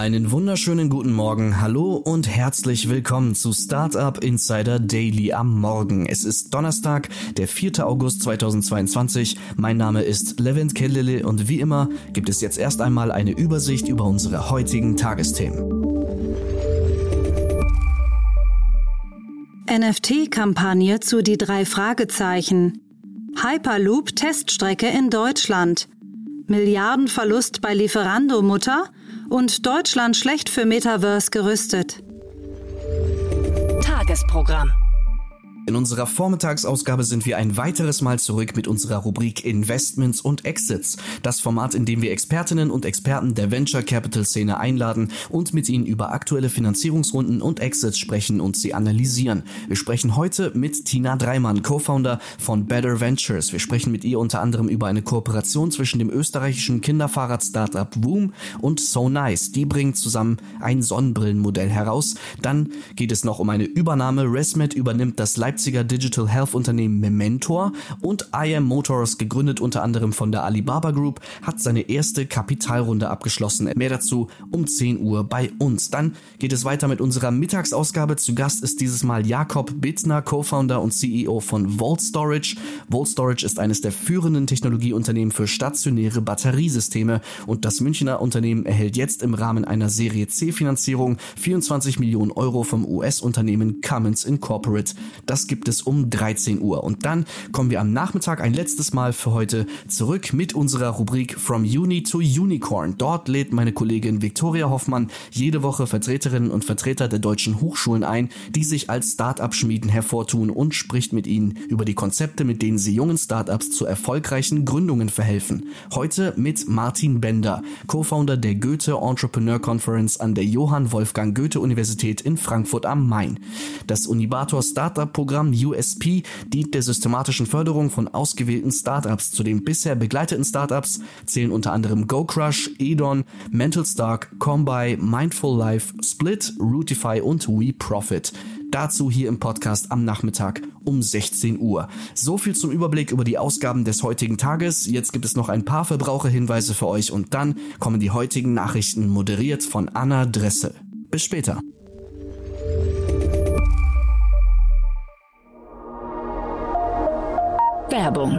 Einen wunderschönen guten Morgen, hallo und herzlich willkommen zu Startup Insider Daily am Morgen. Es ist Donnerstag, der 4. August 2022. Mein Name ist Levent Kellele und wie immer gibt es jetzt erst einmal eine Übersicht über unsere heutigen Tagesthemen. NFT-Kampagne zu die drei Fragezeichen. Hyperloop Teststrecke in Deutschland. Milliardenverlust bei Lieferando-Mutter und Deutschland schlecht für Metaverse gerüstet. Tagesprogramm. In unserer Vormittagsausgabe sind wir ein weiteres Mal zurück mit unserer Rubrik Investments und Exits. Das Format, in dem wir Expertinnen und Experten der Venture Capital Szene einladen und mit ihnen über aktuelle Finanzierungsrunden und Exits sprechen und sie analysieren. Wir sprechen heute mit Tina Dreimann, Co-Founder von Better Ventures. Wir sprechen mit ihr unter anderem über eine Kooperation zwischen dem österreichischen Kinderfahrrad-Startup Woom und So Nice. Die bringen zusammen ein Sonnenbrillenmodell heraus. Dann geht es noch um eine Übernahme. ResMed übernimmt das Leipzig Leipziger Digital Health Unternehmen Mementor und IM Motors, gegründet unter anderem von der Alibaba Group, hat seine erste Kapitalrunde abgeschlossen. Mehr dazu um 10 Uhr bei uns. Dann geht es weiter mit unserer Mittagsausgabe. Zu Gast ist dieses Mal Jakob Bittner, Co-Founder und CEO von Volt Storage. Volt Storage ist eines der führenden Technologieunternehmen für stationäre Batteriesysteme und das Münchner Unternehmen erhält jetzt im Rahmen einer Serie C Finanzierung 24 Millionen Euro vom US-Unternehmen Cummins Incorporate. Das gibt es um 13 Uhr. Und dann kommen wir am Nachmittag ein letztes Mal für heute zurück mit unserer Rubrik From Uni to Unicorn. Dort lädt meine Kollegin Viktoria Hoffmann jede Woche Vertreterinnen und Vertreter der deutschen Hochschulen ein, die sich als Start-up-Schmieden hervortun und spricht mit ihnen über die Konzepte, mit denen sie jungen Startups zu erfolgreichen Gründungen verhelfen. Heute mit Martin Bender, Co-Founder der Goethe Entrepreneur Conference an der Johann Wolfgang Goethe Universität in Frankfurt am Main. Das Unibator Startup Programm Programm USP dient der systematischen Förderung von ausgewählten Startups. Zu den bisher begleiteten Startups zählen unter anderem GoCrush, Edon, Mental Stark, Combi, Mindful Life, Split, Rootify und WeProfit. Dazu hier im Podcast am Nachmittag um 16 Uhr. So viel zum Überblick über die Ausgaben des heutigen Tages. Jetzt gibt es noch ein paar Verbraucherhinweise für euch und dann kommen die heutigen Nachrichten moderiert von Anna Dressel. Bis später. Werbung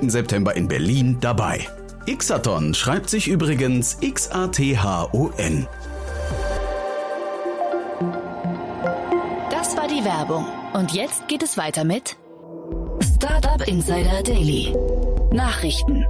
September in Berlin dabei. Xathon schreibt sich übrigens X-A-T-H-O-N. Das war die Werbung. Und jetzt geht es weiter mit Startup Insider Daily. Nachrichten.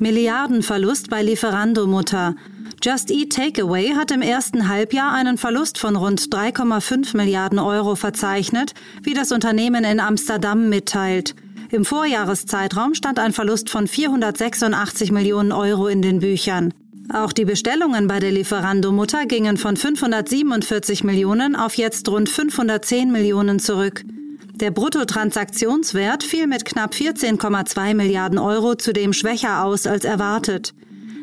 Milliardenverlust bei Lieferando-Mutter. Just Eat Takeaway hat im ersten Halbjahr einen Verlust von rund 3,5 Milliarden Euro verzeichnet, wie das Unternehmen in Amsterdam mitteilt. Im Vorjahreszeitraum stand ein Verlust von 486 Millionen Euro in den Büchern. Auch die Bestellungen bei der Lieferando-Mutter gingen von 547 Millionen auf jetzt rund 510 Millionen zurück. Der Bruttotransaktionswert fiel mit knapp 14,2 Milliarden Euro zudem schwächer aus als erwartet.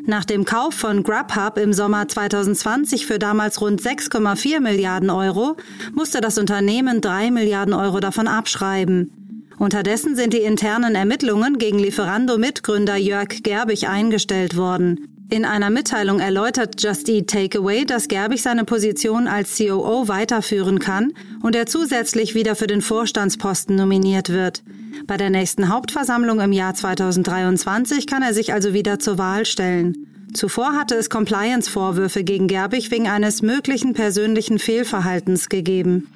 Nach dem Kauf von Grubhub im Sommer 2020 für damals rund 6,4 Milliarden Euro musste das Unternehmen 3 Milliarden Euro davon abschreiben. Unterdessen sind die internen Ermittlungen gegen Lieferando-Mitgründer Jörg Gerbig eingestellt worden. In einer Mitteilung erläutert Just Eat Takeaway, dass Gerbig seine Position als COO weiterführen kann und er zusätzlich wieder für den Vorstandsposten nominiert wird. Bei der nächsten Hauptversammlung im Jahr 2023 kann er sich also wieder zur Wahl stellen. Zuvor hatte es Compliance-Vorwürfe gegen Gerbig wegen eines möglichen persönlichen Fehlverhaltens gegeben.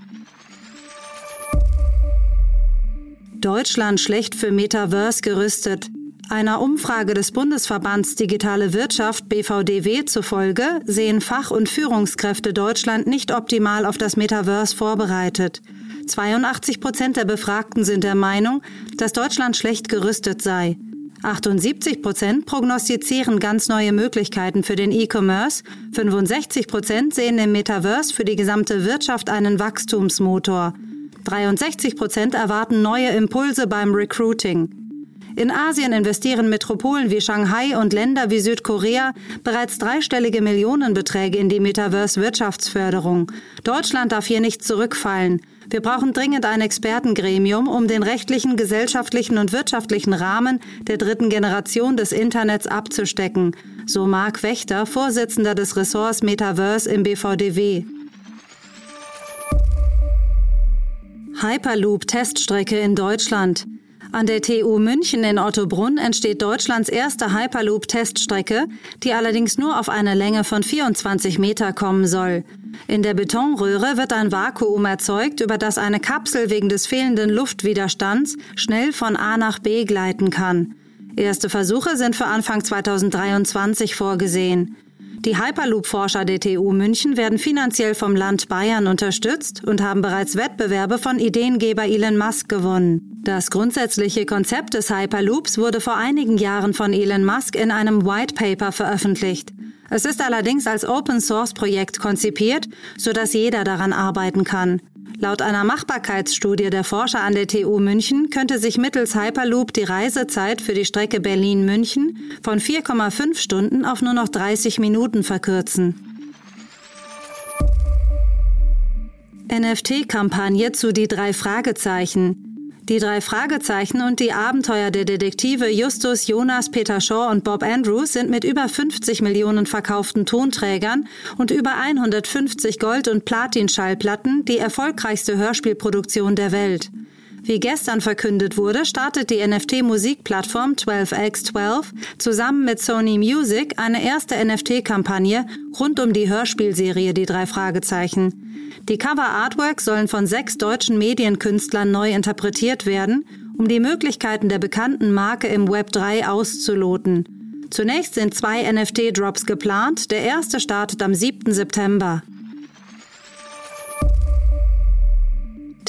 Deutschland schlecht für Metaverse gerüstet. Einer Umfrage des Bundesverbands Digitale Wirtschaft BVDW zufolge sehen Fach- und Führungskräfte Deutschland nicht optimal auf das Metaverse vorbereitet. 82 Prozent der Befragten sind der Meinung, dass Deutschland schlecht gerüstet sei. 78 Prozent prognostizieren ganz neue Möglichkeiten für den E-Commerce. 65 Prozent sehen im Metaverse für die gesamte Wirtschaft einen Wachstumsmotor. 63 Prozent erwarten neue Impulse beim Recruiting. In Asien investieren Metropolen wie Shanghai und Länder wie Südkorea bereits dreistellige Millionenbeträge in die Metaverse-Wirtschaftsförderung. Deutschland darf hier nicht zurückfallen. Wir brauchen dringend ein Expertengremium, um den rechtlichen, gesellschaftlichen und wirtschaftlichen Rahmen der dritten Generation des Internets abzustecken, so Marc Wächter, Vorsitzender des Ressorts Metaverse im BVDW. Hyperloop-Teststrecke in Deutschland. An der TU München in Ottobrunn entsteht Deutschlands erste Hyperloop-Teststrecke, die allerdings nur auf eine Länge von 24 Meter kommen soll. In der Betonröhre wird ein Vakuum erzeugt, über das eine Kapsel wegen des fehlenden Luftwiderstands schnell von A nach B gleiten kann. Erste Versuche sind für Anfang 2023 vorgesehen. Die Hyperloop-Forscher der TU München werden finanziell vom Land Bayern unterstützt und haben bereits Wettbewerbe von Ideengeber Elon Musk gewonnen. Das grundsätzliche Konzept des Hyperloops wurde vor einigen Jahren von Elon Musk in einem White Paper veröffentlicht. Es ist allerdings als Open-Source-Projekt konzipiert, sodass jeder daran arbeiten kann. Laut einer Machbarkeitsstudie der Forscher an der TU München könnte sich mittels Hyperloop die Reisezeit für die Strecke Berlin-München von 4,5 Stunden auf nur noch 30 Minuten verkürzen. NFT-Kampagne zu die drei Fragezeichen. Die drei Fragezeichen und die Abenteuer der Detektive Justus, Jonas, Peter Shaw und Bob Andrews sind mit über 50 Millionen verkauften Tonträgern und über 150 Gold- und Platin-Schallplatten die erfolgreichste Hörspielproduktion der Welt. Wie gestern verkündet wurde, startet die NFT-Musikplattform 12x12 zusammen mit Sony Music eine erste NFT-Kampagne rund um die Hörspielserie Die drei Fragezeichen. Die Cover-Artworks sollen von sechs deutschen Medienkünstlern neu interpretiert werden, um die Möglichkeiten der bekannten Marke im Web 3 auszuloten. Zunächst sind zwei NFT-Drops geplant. Der erste startet am 7. September.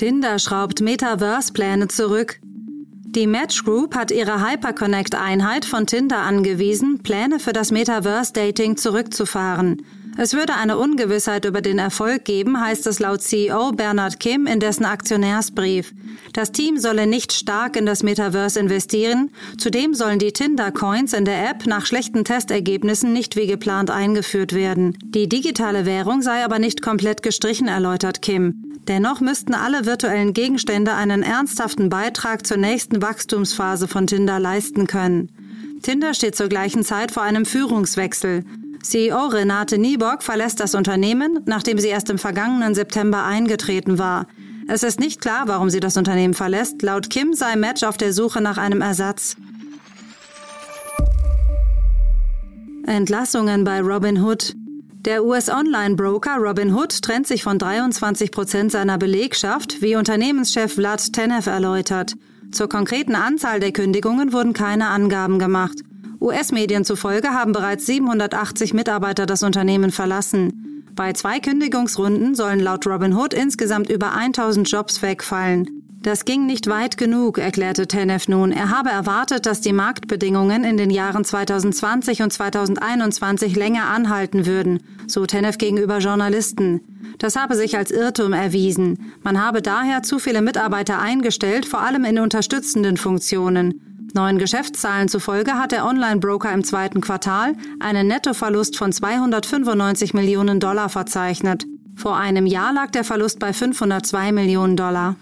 Tinder schraubt Metaverse-Pläne zurück. Die Match Group hat ihre Hyperconnect-Einheit von Tinder angewiesen, Pläne für das Metaverse-Dating zurückzufahren. Es würde eine Ungewissheit über den Erfolg geben, heißt es laut CEO Bernard Kim in dessen Aktionärsbrief. Das Team solle nicht stark in das Metaverse investieren. Zudem sollen die Tinder-Coins in der App nach schlechten Testergebnissen nicht wie geplant eingeführt werden. Die digitale Währung sei aber nicht komplett gestrichen, erläutert Kim. Dennoch müssten alle virtuellen Gegenstände einen ernsthaften Beitrag zur nächsten Wachstumsphase von Tinder leisten können. Tinder steht zur gleichen Zeit vor einem Führungswechsel. CEO Renate Nieborg verlässt das Unternehmen, nachdem sie erst im vergangenen September eingetreten war. Es ist nicht klar, warum sie das Unternehmen verlässt. Laut Kim sei Match auf der Suche nach einem Ersatz. Entlassungen bei Robinhood. Der US-Online-Broker Robinhood trennt sich von 23 Prozent seiner Belegschaft, wie Unternehmenschef Vlad Tenev erläutert. Zur konkreten Anzahl der Kündigungen wurden keine Angaben gemacht. US-Medien zufolge haben bereits 780 Mitarbeiter das Unternehmen verlassen. Bei zwei Kündigungsrunden sollen laut Robinhood insgesamt über 1000 Jobs wegfallen. Das ging nicht weit genug, erklärte Tenef nun. Er habe erwartet, dass die Marktbedingungen in den Jahren 2020 und 2021 länger anhalten würden, so Tenef gegenüber Journalisten. Das habe sich als Irrtum erwiesen. Man habe daher zu viele Mitarbeiter eingestellt, vor allem in unterstützenden Funktionen. Neuen Geschäftszahlen zufolge hat der Online-Broker im zweiten Quartal einen Nettoverlust von 295 Millionen Dollar verzeichnet. Vor einem Jahr lag der Verlust bei 502 Millionen Dollar.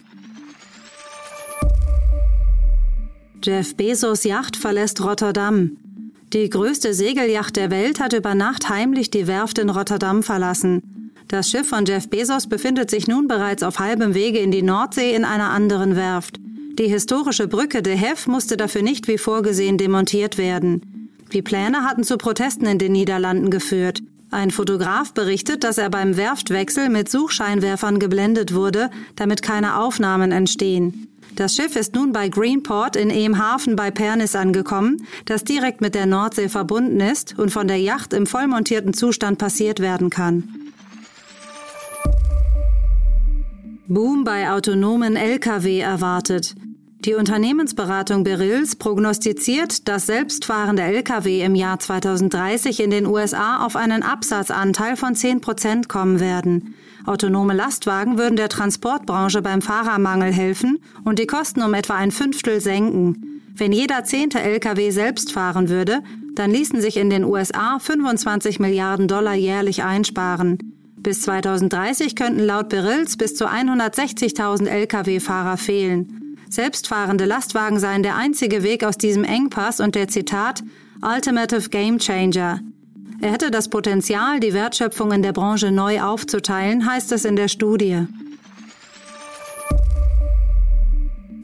Jeff Bezos Yacht verlässt Rotterdam. Die größte Segelyacht der Welt hat über Nacht heimlich die Werft in Rotterdam verlassen. Das Schiff von Jeff Bezos befindet sich nun bereits auf halbem Wege in die Nordsee in einer anderen Werft. Die historische Brücke de Hef musste dafür nicht wie vorgesehen demontiert werden. Die Pläne hatten zu Protesten in den Niederlanden geführt. Ein Fotograf berichtet, dass er beim Werftwechsel mit Suchscheinwerfern geblendet wurde, damit keine Aufnahmen entstehen. Das Schiff ist nun bei Greenport in Eemhaven bei Pernis angekommen, das direkt mit der Nordsee verbunden ist und von der Yacht im vollmontierten Zustand passiert werden kann. Boom bei autonomen Lkw erwartet. Die Unternehmensberatung Berills prognostiziert, dass selbstfahrende Lkw im Jahr 2030 in den USA auf einen Absatzanteil von 10 Prozent kommen werden. Autonome Lastwagen würden der Transportbranche beim Fahrermangel helfen und die Kosten um etwa ein Fünftel senken. Wenn jeder zehnte Lkw selbst fahren würde, dann ließen sich in den USA 25 Milliarden Dollar jährlich einsparen. Bis 2030 könnten laut Berills bis zu 160.000 Lkw-Fahrer fehlen. Selbstfahrende Lastwagen seien der einzige Weg aus diesem Engpass und der Zitat Ultimative Game Changer. Er hätte das Potenzial, die Wertschöpfung in der Branche neu aufzuteilen, heißt es in der Studie.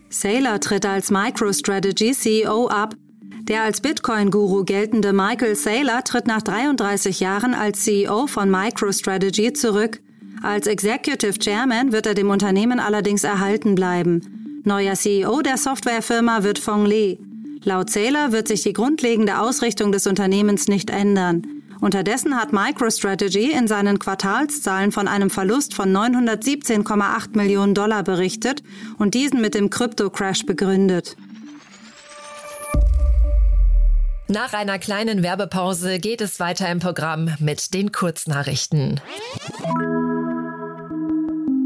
Saylor tritt als MicroStrategy CEO ab. Der als Bitcoin-Guru geltende Michael Saylor tritt nach 33 Jahren als CEO von MicroStrategy zurück. Als Executive Chairman wird er dem Unternehmen allerdings erhalten bleiben. Neuer CEO der Softwarefirma wird Fong Li. Laut Zähler wird sich die grundlegende Ausrichtung des Unternehmens nicht ändern. Unterdessen hat MicroStrategy in seinen Quartalszahlen von einem Verlust von 917,8 Millionen Dollar berichtet und diesen mit dem Krypto-Crash begründet. Nach einer kleinen Werbepause geht es weiter im Programm mit den Kurznachrichten.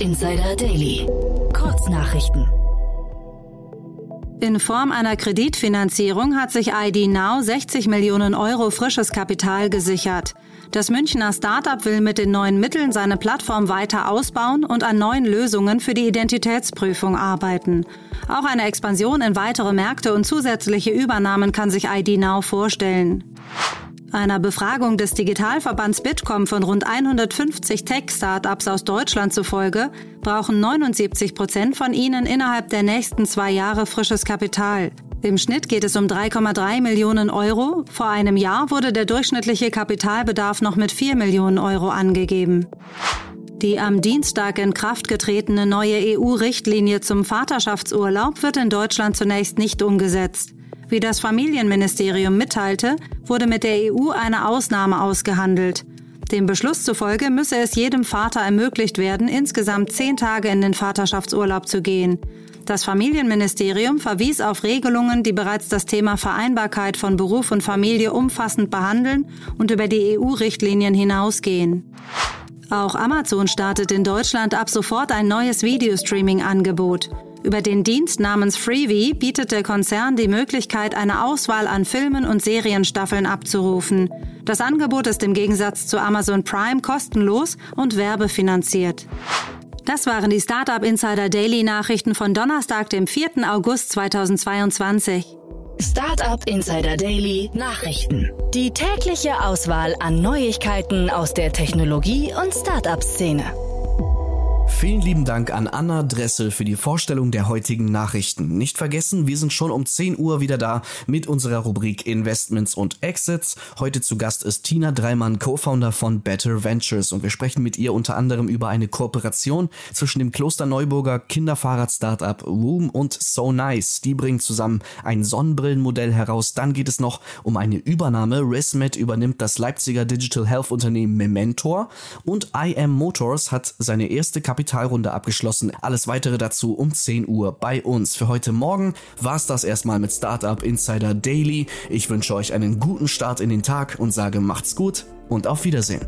Insider Daily. Kurznachrichten. In Form einer Kreditfinanzierung hat sich ID Now 60 Millionen Euro frisches Kapital gesichert. Das Münchner Startup will mit den neuen Mitteln seine Plattform weiter ausbauen und an neuen Lösungen für die Identitätsprüfung arbeiten. Auch eine Expansion in weitere Märkte und zusätzliche Übernahmen kann sich ID Now vorstellen. Einer Befragung des Digitalverbands Bitkom von rund 150 Tech-Startups aus Deutschland zufolge brauchen 79 Prozent von ihnen innerhalb der nächsten zwei Jahre frisches Kapital. Im Schnitt geht es um 3,3 Millionen Euro. Vor einem Jahr wurde der durchschnittliche Kapitalbedarf noch mit 4 Millionen Euro angegeben. Die am Dienstag in Kraft getretene neue EU-Richtlinie zum Vaterschaftsurlaub wird in Deutschland zunächst nicht umgesetzt. Wie das Familienministerium mitteilte, wurde mit der EU eine Ausnahme ausgehandelt. Dem Beschluss zufolge müsse es jedem Vater ermöglicht werden, insgesamt zehn Tage in den Vaterschaftsurlaub zu gehen. Das Familienministerium verwies auf Regelungen, die bereits das Thema Vereinbarkeit von Beruf und Familie umfassend behandeln und über die EU-Richtlinien hinausgehen. Auch Amazon startet in Deutschland ab sofort ein neues Videostreaming-Angebot. Über den Dienst namens Freevee bietet der Konzern die Möglichkeit, eine Auswahl an Filmen und Serienstaffeln abzurufen. Das Angebot ist im Gegensatz zu Amazon Prime kostenlos und werbefinanziert. Das waren die Startup Insider Daily Nachrichten von Donnerstag, dem 4. August 2022. Startup Insider Daily Nachrichten. Die tägliche Auswahl an Neuigkeiten aus der Technologie- und Startup-Szene. Vielen lieben Dank an Anna Dressel für die Vorstellung der heutigen Nachrichten. Nicht vergessen, wir sind schon um 10 Uhr wieder da mit unserer Rubrik Investments und Exits. Heute zu Gast ist Tina Dreimann, Co-Founder von Better Ventures und wir sprechen mit ihr unter anderem über eine Kooperation zwischen dem Kloster Neuburger Kinderfahrrad-Startup Room und So Nice. Die bringen zusammen ein Sonnenbrillenmodell heraus. Dann geht es noch um eine Übernahme. ResMed übernimmt das Leipziger Digital Health Unternehmen Mementor und IM Motors hat seine erste Kapital Kapitalrunde abgeschlossen. Alles weitere dazu um 10 Uhr bei uns. Für heute Morgen war es das erstmal mit Startup Insider Daily. Ich wünsche euch einen guten Start in den Tag und sage macht's gut und auf Wiedersehen.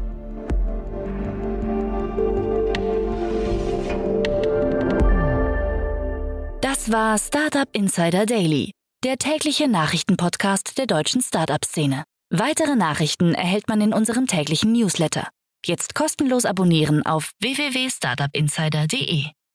Das war Startup Insider Daily, der tägliche Nachrichtenpodcast der deutschen Startup-Szene. Weitere Nachrichten erhält man in unserem täglichen Newsletter. Jetzt kostenlos abonnieren auf www.startupinsider.de.